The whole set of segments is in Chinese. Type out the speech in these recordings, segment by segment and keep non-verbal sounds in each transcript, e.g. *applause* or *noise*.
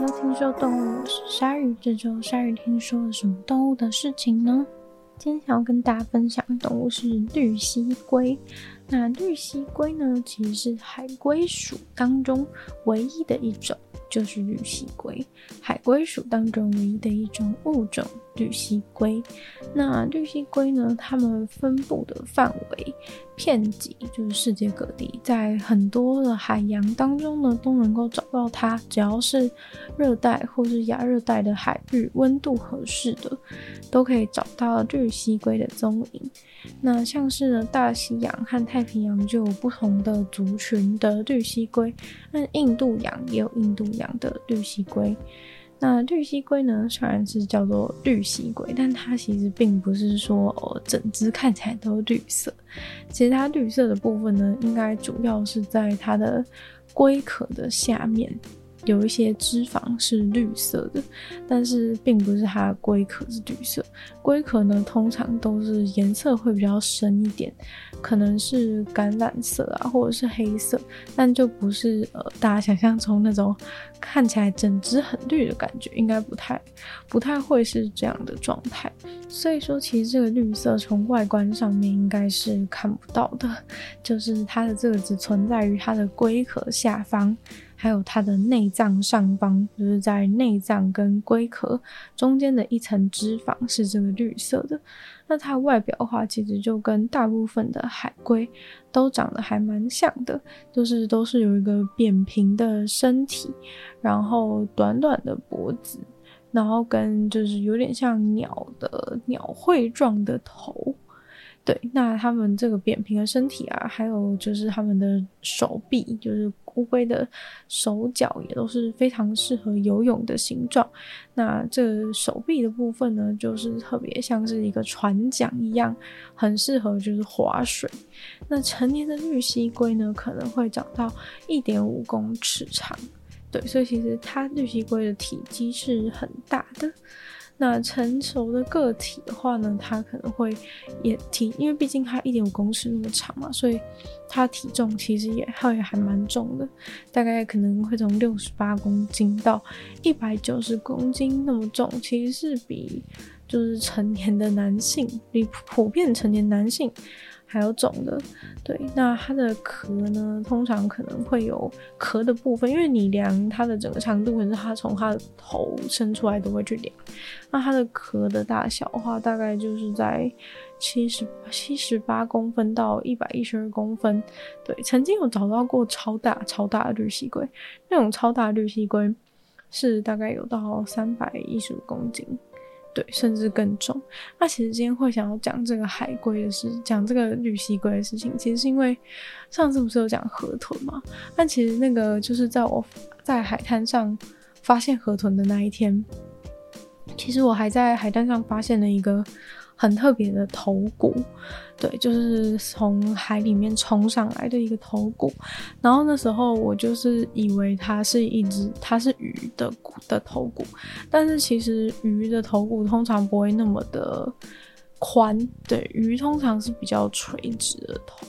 都听说动物，是鲨鱼。这周鲨鱼听说了什么动物的事情呢？今天想要跟大家分享的动物是绿蜥龟。那绿蠵龟呢，其实是海龟属当中唯一的一种。就是绿蠵龟，海龟属当中唯一的一种物种，绿蠵龟。那绿蠵龟呢，它们分布的范围遍及就是世界各地，在很多的海洋当中呢，都能够找到它。只要是热带或是亚热带的海域，温度合适的，都可以找到绿蠵龟的踪影。那像是呢，大西洋和太太平洋就有不同的族群的绿蜥龟，那印度洋也有印度洋的绿蜥龟。那绿蜥龟呢，虽然是叫做绿蜥龟，但它其实并不是说哦，整只看起来都绿色。其实它绿色的部分呢，应该主要是在它的龟壳的下面。有一些脂肪是绿色的，但是并不是它的龟壳是绿色。龟壳呢，通常都是颜色会比较深一点，可能是橄榄色啊，或者是黑色，但就不是呃大家想象中那种看起来整只很绿的感觉，应该不太不太会是这样的状态。所以说，其实这个绿色从外观上面应该是看不到的，就是它的这个只存在于它的龟壳下方。还有它的内脏上方，就是在内脏跟龟壳中间的一层脂肪是这个绿色的。那它外表的话，其实就跟大部分的海龟都长得还蛮像的，就是都是有一个扁平的身体，然后短短的脖子，然后跟就是有点像鸟的鸟喙状的头。对，那它们这个扁平的身体啊，还有就是它们的手臂，就是乌龟的手脚也都是非常适合游泳的形状。那这手臂的部分呢，就是特别像是一个船桨一样，很适合就是划水。那成年的绿蠵龟呢，可能会长到一点五公尺长。对，所以其实它绿蠵龟的体积是很大的。那成熟的个体的话呢，它可能会也体，因为毕竟它一点五公尺那么长嘛，所以它体重其实也会还蛮重的，大概可能会从六十八公斤到一百九十公斤那么重，其实是比就是成年的男性，比普遍成年男性。还有种的，对，那它的壳呢，通常可能会有壳的部分，因为你量它的整个长度，可是它从它的头伸出来都会去量。那它的壳的大小的话，大概就是在七十七十八公分到一百一十二公分。对，曾经有找到过超大超大的绿蠵龟，那种超大绿蠵龟是大概有到三百一十五公斤。甚至更重。那其实今天会想要讲这个海龟的事，讲这个绿蜥龟的事情，其实是因为上次不是有讲河豚嘛？但其实那个就是在我在海滩上发现河豚的那一天，其实我还在海滩上发现了一个。很特别的头骨，对，就是从海里面冲上来的一个头骨。然后那时候我就是以为它是一只，它是鱼的骨的头骨，但是其实鱼的头骨通常不会那么的宽，对，鱼通常是比较垂直的头。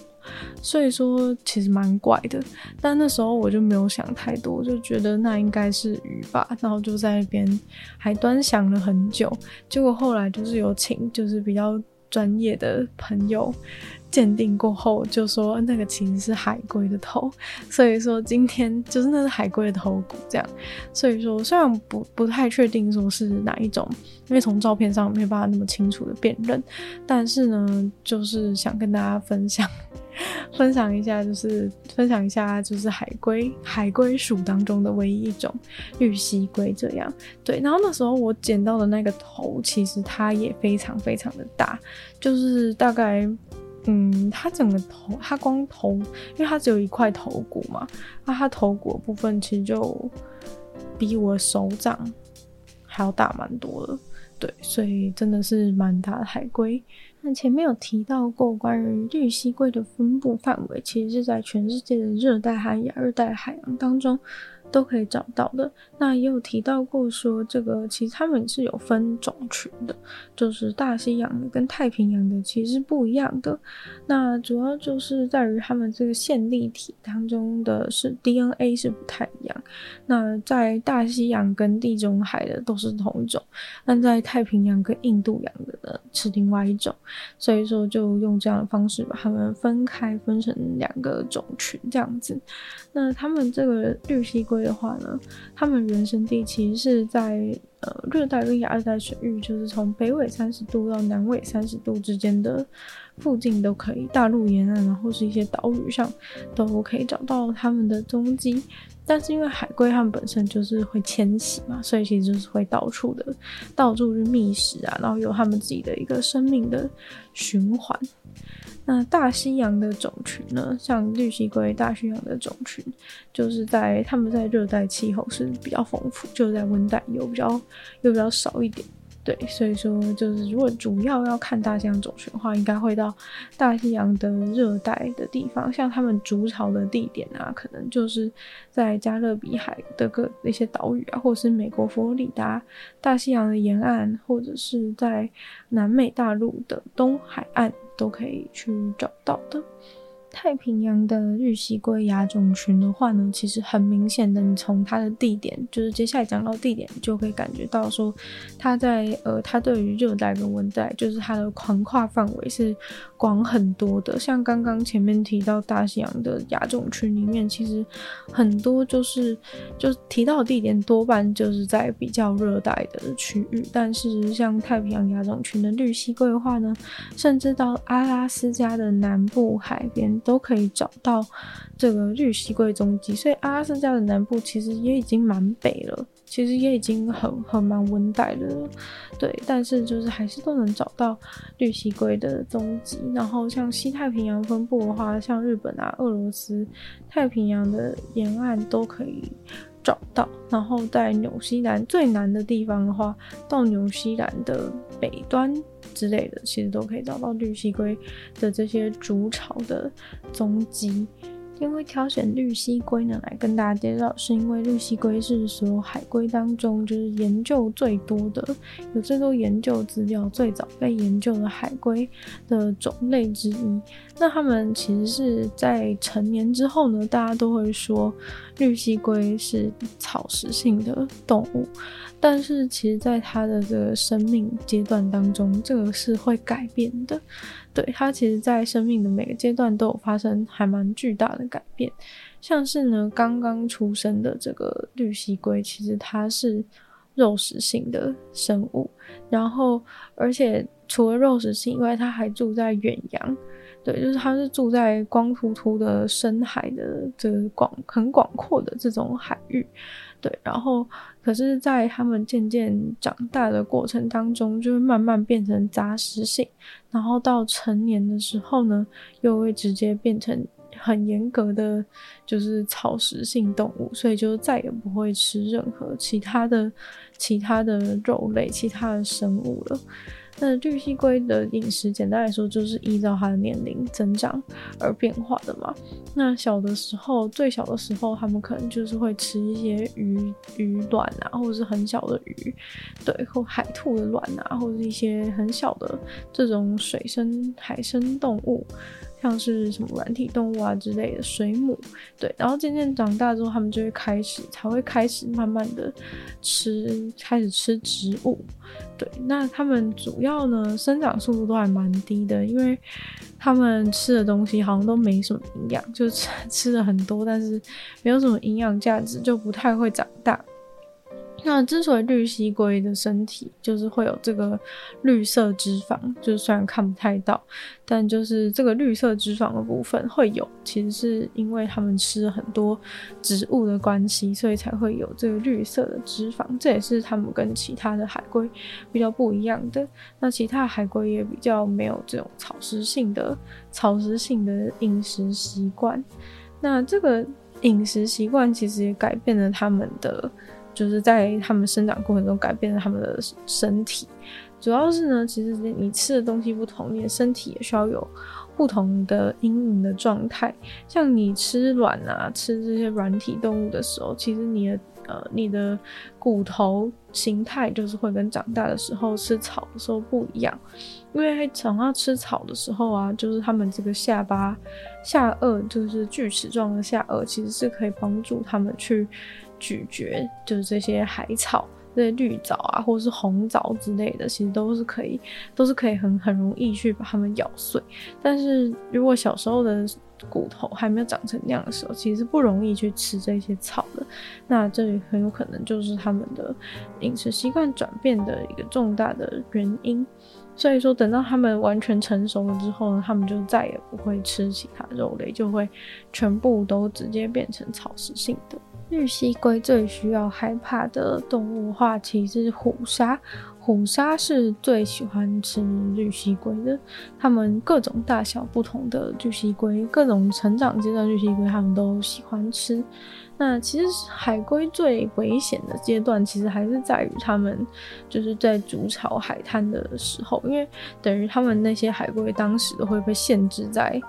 所以说其实蛮怪的，但那时候我就没有想太多，就觉得那应该是鱼吧，然后就在那边还端详了很久。结果后来就是有请就是比较专业的朋友鉴定过后，就说那个其实是海龟的头。*laughs* 所以说今天就是那是海龟的头骨这样。所以说虽然不不太确定说是哪一种，因为从照片上没有办法那么清楚的辨认，但是呢，就是想跟大家分享。*laughs* 分享一下，就是分享一下，就是海龟，海龟属当中的唯一一种绿蠵龟这样。对，然后那时候我捡到的那个头，其实它也非常非常的大，就是大概，嗯，它整个头，它光头，因为它只有一块头骨嘛，那它头骨的部分其实就比我手掌还要大蛮多的。对，所以真的是蛮大的海龟。那前面有提到过，关于绿蠵龟的分布范围，其实是在全世界的热带和亚热带海洋当中都可以找到的。那也有提到过说，这个其实他们是有分种群的，就是大西洋跟太平洋的其实不一样的。那主要就是在于他们这个线粒体当中的是 DNA 是不太一样。那在大西洋跟地中海的都是同一种，但在太平洋跟印度洋的呢是另外一种。所以说就用这样的方式把它们分开，分成两个种群这样子。那他们这个绿蠵龟的话呢，他们原生地其实是在呃热带跟亚热带水域，就是从北纬三十度到南纬三十度之间的附近都可以，大陆沿岸然后是一些岛屿上都可以找到他们的踪迹。但是因为海龟它们本身就是会迁徙嘛，所以其实就是会到处的到处去觅食啊，然后有他们自己的一个生命的循环。那大西洋的种群呢，像绿蠵龟，大西洋的种群就是在他们在热带气候是比较丰富，就在温带又比较又比较少一点。对，所以说就是如果主要要看大西洋种群的话，应该会到大西洋的热带的地方，像他们筑巢的地点啊，可能就是在加勒比海的各那些岛屿啊，或者是美国佛罗里达、大西洋的沿岸，或者是在南美大陆的东海岸都可以去找到的。太平洋的绿蠵龟亚种群的话呢，其实很明显的，你从它的地点，就是接下来讲到地点，就可以感觉到说，它在呃，它对于热带跟温带，就是它的横跨范围是广很多的。像刚刚前面提到大西洋的亚种群里面，其实很多就是就提到地点多半就是在比较热带的区域，但是像太平洋亚种群的绿蠵龟的话呢，甚至到阿拉斯加的南部海边。都可以找到这个绿蜥龟踪迹，所以阿拉斯加的南部其实也已经蛮北了，其实也已经很很蛮温带了，对，但是就是还是都能找到绿蜥龟的踪迹。然后像西太平洋分布的话，像日本啊、俄罗斯、太平洋的沿岸都可以找到。然后在纽西兰最南的地方的话，到纽西兰的北端。之类的，其实都可以找到绿蜥龟的这些筑巢的踪迹。因为挑选绿蠵龟呢，来跟大家介绍，是因为绿蠵龟是所有海龟当中就是研究最多的，有最多研究资料、最早被研究的海龟的种类之一。那它们其实是在成年之后呢，大家都会说绿蠵龟是草食性的动物。但是其实，在它的这个生命阶段当中，这个是会改变的。对，它其实，在生命的每个阶段都有发生还蛮巨大的改变。像是呢，刚刚出生的这个绿蜥龟，其实它是肉食性的生物。然后，而且除了肉食性以外，它还住在远洋。对，就是它是住在光秃秃的深海的这个广很广阔的这种海域。对，然后可是，在他们渐渐长大的过程当中，就会慢慢变成杂食性，然后到成年的时候呢，又会直接变成很严格的，就是草食性动物，所以就再也不会吃任何其他的、其他的肉类、其他的生物了。那绿蜥龟的饮食，简单来说就是依照它的年龄增长而变化的嘛。那小的时候，最小的时候，它们可能就是会吃一些鱼鱼卵啊，或者是很小的鱼，对，或海兔的卵啊，或者是一些很小的这种水生海生动物。像是什么软体动物啊之类的水母，对，然后渐渐长大之后，他们就会开始，才会开始慢慢的吃，开始吃植物，对，那他们主要呢，生长速度都还蛮低的，因为他们吃的东西好像都没什么营养，就吃 *laughs* 吃了很多，但是没有什么营养价值，就不太会长大。那之所以绿蠵龟的身体就是会有这个绿色脂肪，就是虽然看不太到，但就是这个绿色脂肪的部分会有，其实是因为它们吃了很多植物的关系，所以才会有这个绿色的脂肪。这也是它们跟其他的海龟比较不一样的。那其他海龟也比较没有这种草食性的草食性的饮食习惯。那这个饮食习惯其实也改变了它们的。就是在他们生长过程中改变了他们的身体，主要是呢，其实你吃的东西不同，你的身体也需要有不同的阴影的状态。像你吃卵啊，吃这些软体动物的时候，其实你的呃你的骨头形态就是会跟长大的时候吃草的时候不一样。因为长到吃草的时候啊，就是他们这个下巴下颚就是锯齿状的下颚，其实是可以帮助他们去咀嚼，就是这些海草。这些绿藻啊，或者是红藻之类的，其实都是可以，都是可以很很容易去把它们咬碎。但是如果小时候的骨头还没有长成那样的时候，其实不容易去吃这些草的。那这里很有可能就是他们的饮食习惯转变的一个重大的原因。所以说，等到他们完全成熟了之后呢，他们就再也不会吃其他肉类，就会全部都直接变成草食性的。绿蠵龟最需要害怕的动物的话，其实是虎鲨。虎鲨是最喜欢吃绿蜥龟的。它们各种大小不同的绿蜥龟，各种成长阶段绿蜥龟，它们都喜欢吃。那其实海龟最危险的阶段，其实还是在于它们就是在筑巢海滩的时候，因为等于他们那些海龟当时都会被限制在。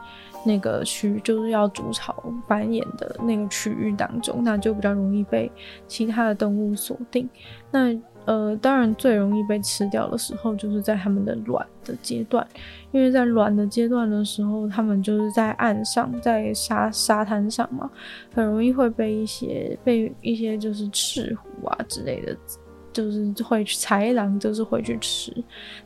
那个区就是要筑巢繁衍的那个区域当中，那就比较容易被其他的动物锁定。那呃，当然最容易被吃掉的时候，就是在它们的卵的阶段，因为在卵的阶段的时候，它们就是在岸上，在沙沙滩上嘛，很容易会被一些被一些就是赤狐啊之类的，就是会去豺狼，就是会去吃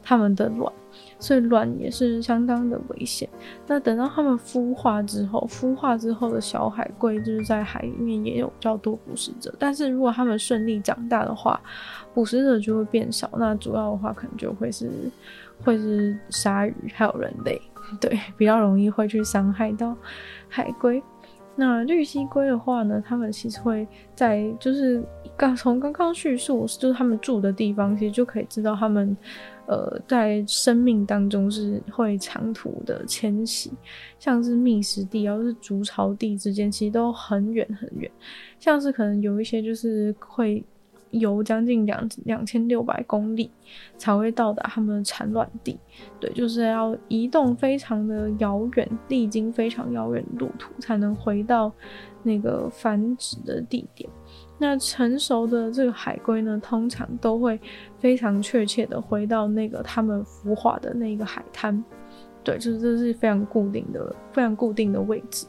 它们的卵。所以卵也是相当的危险。那等到它们孵化之后，孵化之后的小海龟就是在海里面也有较多捕食者。但是如果它们顺利长大的话，捕食者就会变少。那主要的话可能就会是会是鲨鱼还有人类，对，比较容易会去伤害到海龟。那绿蠵龟的话呢，它们其实会在就是刚从刚刚叙述，就是他们住的地方，其实就可以知道他们。呃，在生命当中是会长途的迁徙，像是觅食地，然后是筑巢地之间，其实都很远很远。像是可能有一些就是会游将近两两千六百公里才会到达他们的产卵地，对，就是要移动非常的遥远，历经非常遥远的路途才能回到那个繁殖的地点。那成熟的这个海龟呢，通常都会非常确切的回到那个它们孵化的那个海滩，对，就是这是非常固定的、非常固定的位置。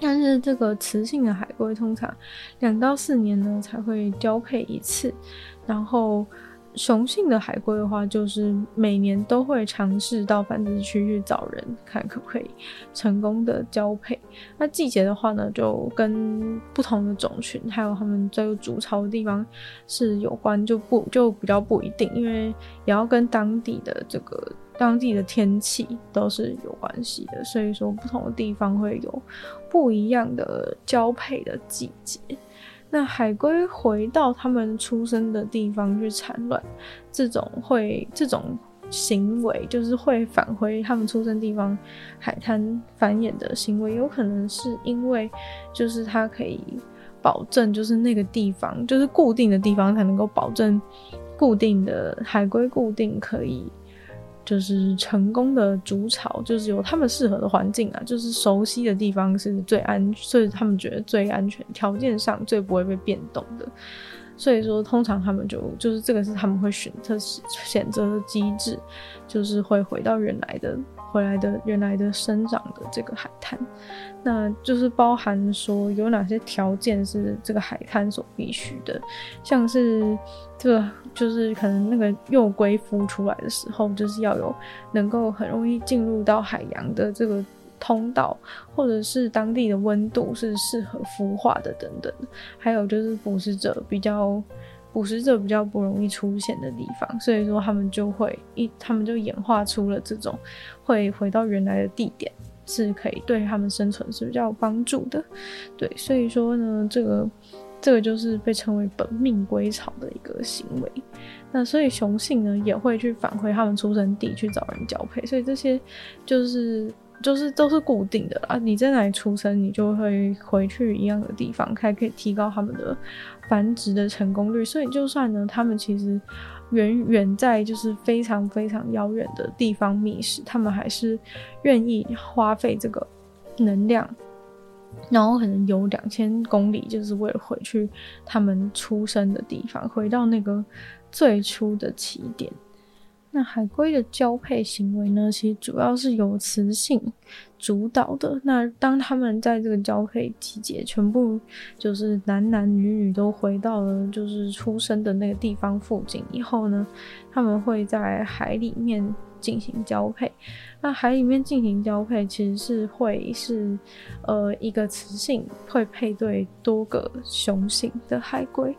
但是这个雌性的海龟通常两到四年呢才会交配一次，然后。雄性的海龟的话，就是每年都会尝试到繁殖区去找人，看可不可以成功的交配。那季节的话呢，就跟不同的种群还有他们这个筑巢的地方是有关，就不就比较不一定，因为也要跟当地的这个当地的天气都是有关系的。所以说，不同的地方会有不一样的交配的季节。那海龟回到他们出生的地方去产卵，这种会这种行为就是会返回他们出生地方海滩繁衍的行为，有可能是因为就是它可以保证，就是那个地方就是固定的地方才能够保证固定的海龟固定可以。就是成功的主巢，就是有他们适合的环境啊，就是熟悉的地方是最安，所以他们觉得最安全，条件上最不会被变动的。所以说，通常他们就就是这个是他们会选择选择的机制，就是会回到原来的。回来的原来的生长的这个海滩，那就是包含说有哪些条件是这个海滩所必须的，像是这个就是可能那个幼龟孵出来的时候，就是要有能够很容易进入到海洋的这个通道，或者是当地的温度是适合孵化的等等，还有就是捕食者比较。捕食者比较不容易出现的地方，所以说他们就会一，他们就演化出了这种会回到原来的地点，是可以对他们生存是比较有帮助的。对，所以说呢，这个这个就是被称为本命归巢的一个行为。那所以雄性呢也会去返回他们出生地去找人交配，所以这些就是。就是都是固定的啦，你在哪里出生，你就会回去一样的地方，还可以提高他们的繁殖的成功率。所以就算呢，他们其实远远在就是非常非常遥远的地方觅食，他们还是愿意花费这个能量，然后可能有两千公里，就是为了回去他们出生的地方，回到那个最初的起点。那海龟的交配行为呢，其实主要是由雌性主导的。那当他们在这个交配季节，全部就是男男女女都回到了就是出生的那个地方附近以后呢，他们会在海里面进行交配。那海里面进行交配，其实是会是呃一个雌性会配对多个雄性的海龟。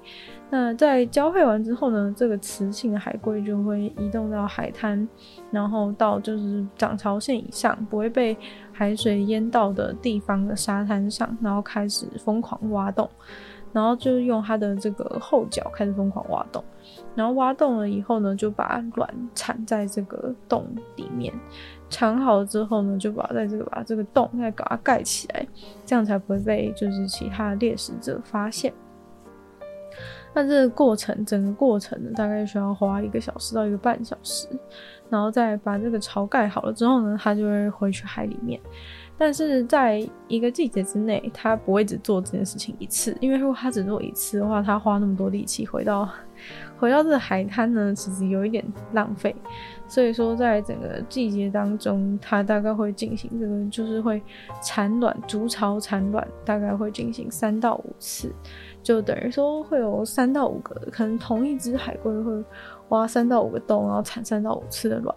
那在交配完之后呢，这个雌性的海龟就会移动到海滩，然后到就是涨潮线以上，不会被海水淹到的地方的沙滩上，然后开始疯狂挖洞，然后就用它的这个后脚开始疯狂挖洞，然后挖洞了以后呢，就把卵产在这个洞里面，产好了之后呢，就把在这个把这个洞再把它盖起来，这样才不会被就是其他猎食者发现。那这个过程，整个过程呢，大概需要花一个小时到一个半小时，然后再把这个巢盖好了之后呢，它就会回去海里面。但是在一个季节之内，它不会只做这件事情一次，因为如果它只做一次的话，它花那么多力气回到 *laughs* 回到这个海滩呢，其实有一点浪费。所以说，在整个季节当中，它大概会进行这个，就是会产卵、筑巢、产卵，大概会进行三到五次。就等于说会有三到五个，可能同一只海龟会挖三到五个洞，然后产三到五次的卵，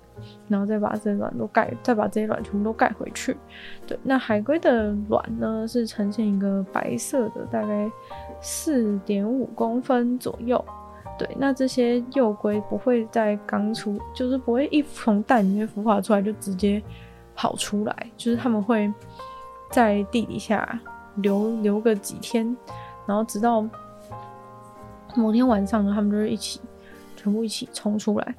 然后再把这些卵都盖，再把这些卵全部都盖回去。对，那海龟的卵呢，是呈现一个白色的，大概四点五公分左右。对，那这些幼龟不会在刚出，就是不会一从蛋里面孵化出来就直接跑出来，就是他们会在地底下留留个几天。然后直到某天晚上呢，他们就是一起全部一起冲出来。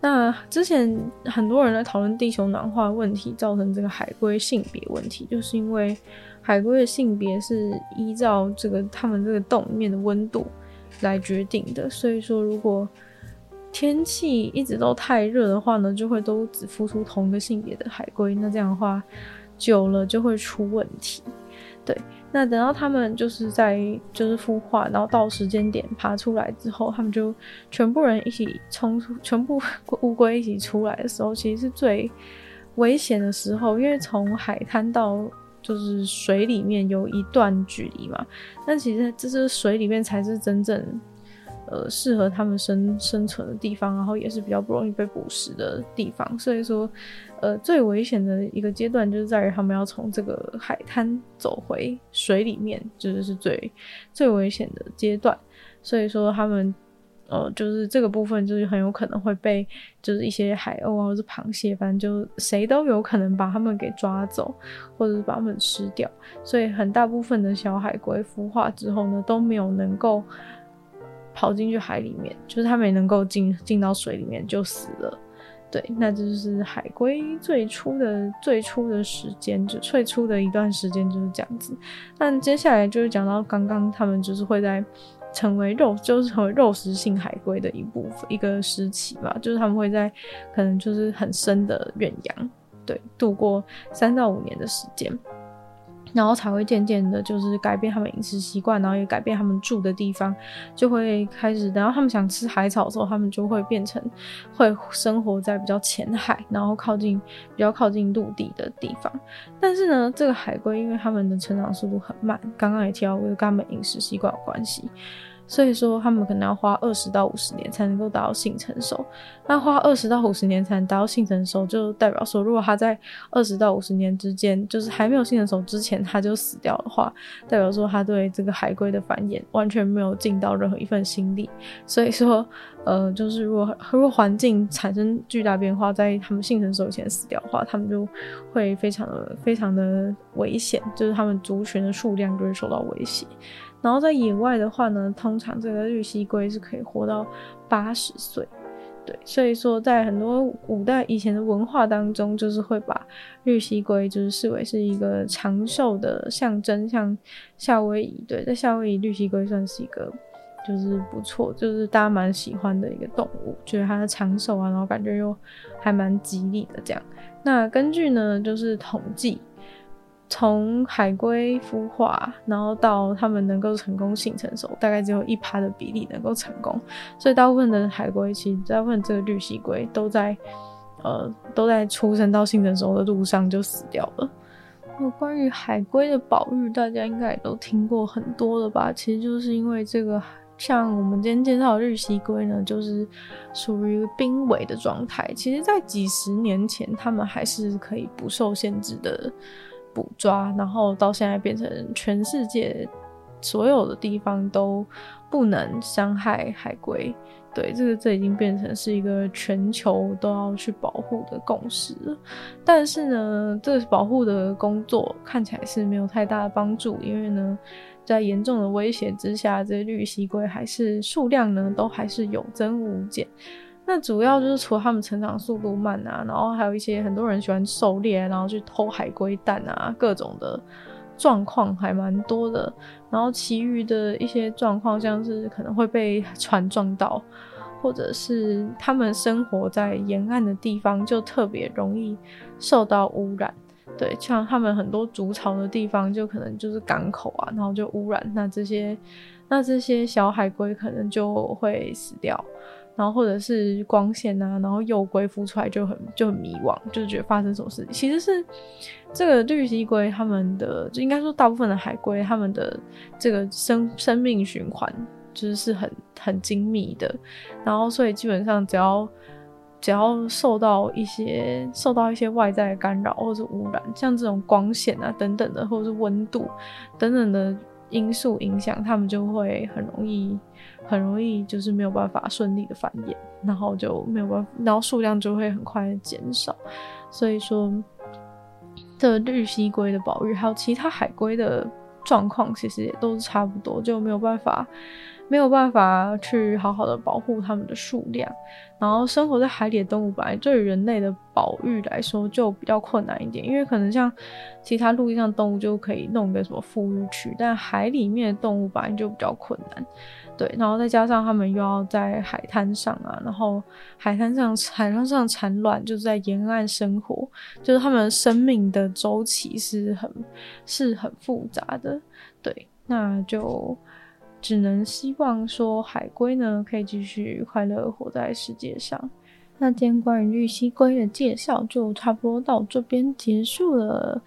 那之前很多人在讨论地球暖化问题造成这个海龟性别问题，就是因为海龟的性别是依照这个他们这个洞里面的温度来决定的。所以说，如果天气一直都太热的话呢，就会都只孵出同一个性别的海龟。那这样的话，久了就会出问题。对。那等到他们就是在就是孵化，然后到时间点爬出来之后，他们就全部人一起冲出，全部 *laughs* 乌龟一起出来的时候，其实是最危险的时候，因为从海滩到就是水里面有一段距离嘛。但其实这是水里面才是真正。呃，适合他们生生存的地方，然后也是比较不容易被捕食的地方。所以说，呃，最危险的一个阶段就是在于他们要从这个海滩走回水里面，这就是最最危险的阶段。所以说，他们呃，就是这个部分就是很有可能会被就是一些海鸥啊，或者是螃蟹，反正就谁都有可能把他们给抓走，或者是把他们吃掉。所以很大部分的小海龟孵化之后呢，都没有能够。跑进去海里面，就是它没能够进进到水里面就死了。对，那就是海龟最初的最初的时间，就最初的一段时间就是这样子。但接下来就是讲到刚刚他们就是会在成为肉，就是成为肉食性海龟的一部分一个时期吧，就是他们会在可能就是很深的远洋，对，度过三到五年的时间。然后才会渐渐的，就是改变他们饮食习惯，然后也改变他们住的地方，就会开始。等到他们想吃海草的时候，他们就会变成会生活在比较浅海，然后靠近比较靠近陆地的地方。但是呢，这个海龟因为他们的成长速度很慢，刚刚也提到过，跟他们饮食习惯有关系。所以说，他们可能要花二十到五十年才能够达到性成熟。那花二十到五十年才能达到性成熟，就代表说，如果他在二十到五十年之间，就是还没有性成熟之前，他就死掉的话，代表说他对这个海龟的繁衍完全没有尽到任何一份心力。所以说，呃，就是如果如果环境产生巨大变化，在他们性成熟以前死掉的话，他们就会非常的非常的危险，就是他们族群的数量就会受到威胁。然后在野外的话呢，通常这个绿蜥龟是可以活到八十岁，对，所以说在很多古代以前的文化当中，就是会把绿蜥龟就是视为是一个长寿的象征，像夏威夷，对，在夏威夷绿蜥龟算是一个就是不错，就是大家蛮喜欢的一个动物，觉得它的长寿啊，然后感觉又还蛮吉利的这样。那根据呢，就是统计，从海龟孵化，然后到它们能够成功性成熟，大概只有一趴的比例能够成功，所以大部分的海龟，其实大部分这个绿蜥龟都在，呃，都在出生到性成熟的路上就死掉了。那关于海龟的保育，大家应该也都听过很多了吧？其实就是因为这个。像我们今天介绍的绿蜥龟呢，就是属于濒危的状态。其实，在几十年前，它们还是可以不受限制的捕抓，然后到现在变成全世界所有的地方都不能伤害海龟。对，这个这已经变成是一个全球都要去保护的共识。但是呢，这保护的工作看起来是没有太大的帮助，因为呢。在严重的威胁之下，这绿蠵龟还是数量呢，都还是有增无减。那主要就是除了它们成长速度慢啊，然后还有一些很多人喜欢狩猎，然后去偷海龟蛋啊，各种的状况还蛮多的。然后其余的一些状况，像是可能会被 *laughs* 船撞到，或者是他们生活在沿岸的地方，就特别容易受到污染。对，像他们很多筑巢的地方，就可能就是港口啊，然后就污染，那这些，那这些小海龟可能就会死掉，然后或者是光线啊，然后幼龟孵出来就很就很迷惘，就是觉得发生什么事情。其实是这个绿蠵龟它们的，就应该说大部分的海龟它们的这个生生命循环就是是很很精密的，然后所以基本上只要。只要受到一些受到一些外在的干扰或者污染，像这种光线啊等等的，或者是温度等等的因素影响，他们就会很容易很容易就是没有办法顺利的繁衍，然后就没有办法，然后数量就会很快的减少。所以说，这绿蜥龟的保育还有其他海龟的状况，其实也都是差不多，就没有办法。没有办法去好好的保护它们的数量，然后生活在海里的动物本来对于人类的保育来说就比较困难一点，因为可能像其他陆地上动物就可以弄个什么复育区，但海里面的动物本来就比较困难，对，然后再加上他们又要在海滩上啊，然后海滩上海滩上产卵，就是在沿岸生活，就是他们生命的周期是很是很复杂的，对，那就。只能希望说海龟呢，可以继续快乐活在世界上。那今天关于绿蜥龟的介绍就差不多到这边结束了。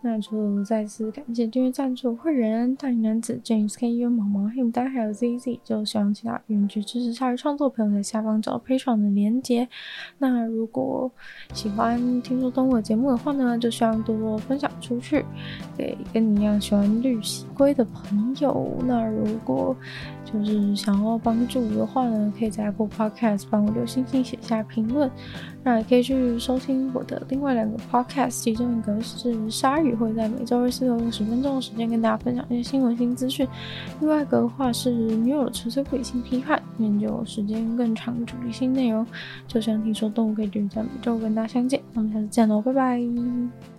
那就再次感谢订阅赞助会员大龄男子 James K U 毛毛黑牡丹还有 ZZ，就希望其他愿意支持鲨鱼创作朋友在下方找配爽的连结。那如果喜欢听说动物的节目的话呢，就希望多多分享出去，给跟你一样喜欢绿蠵龟的朋友。那如果就是想要帮助的话呢，可以在 Apple Podcast 帮我留星星写下评论。那也可以去收听我的另外两个 Podcast，其中一个是鲨鱼，会在每周二、四都用十分钟的时间跟大家分享一些新闻新资讯。另外一个的话是女友的纯粹理性批判，研究时间更长、主题性内容。就像听说动物可以继续在每周跟大家相见，那我们下次见喽，拜拜。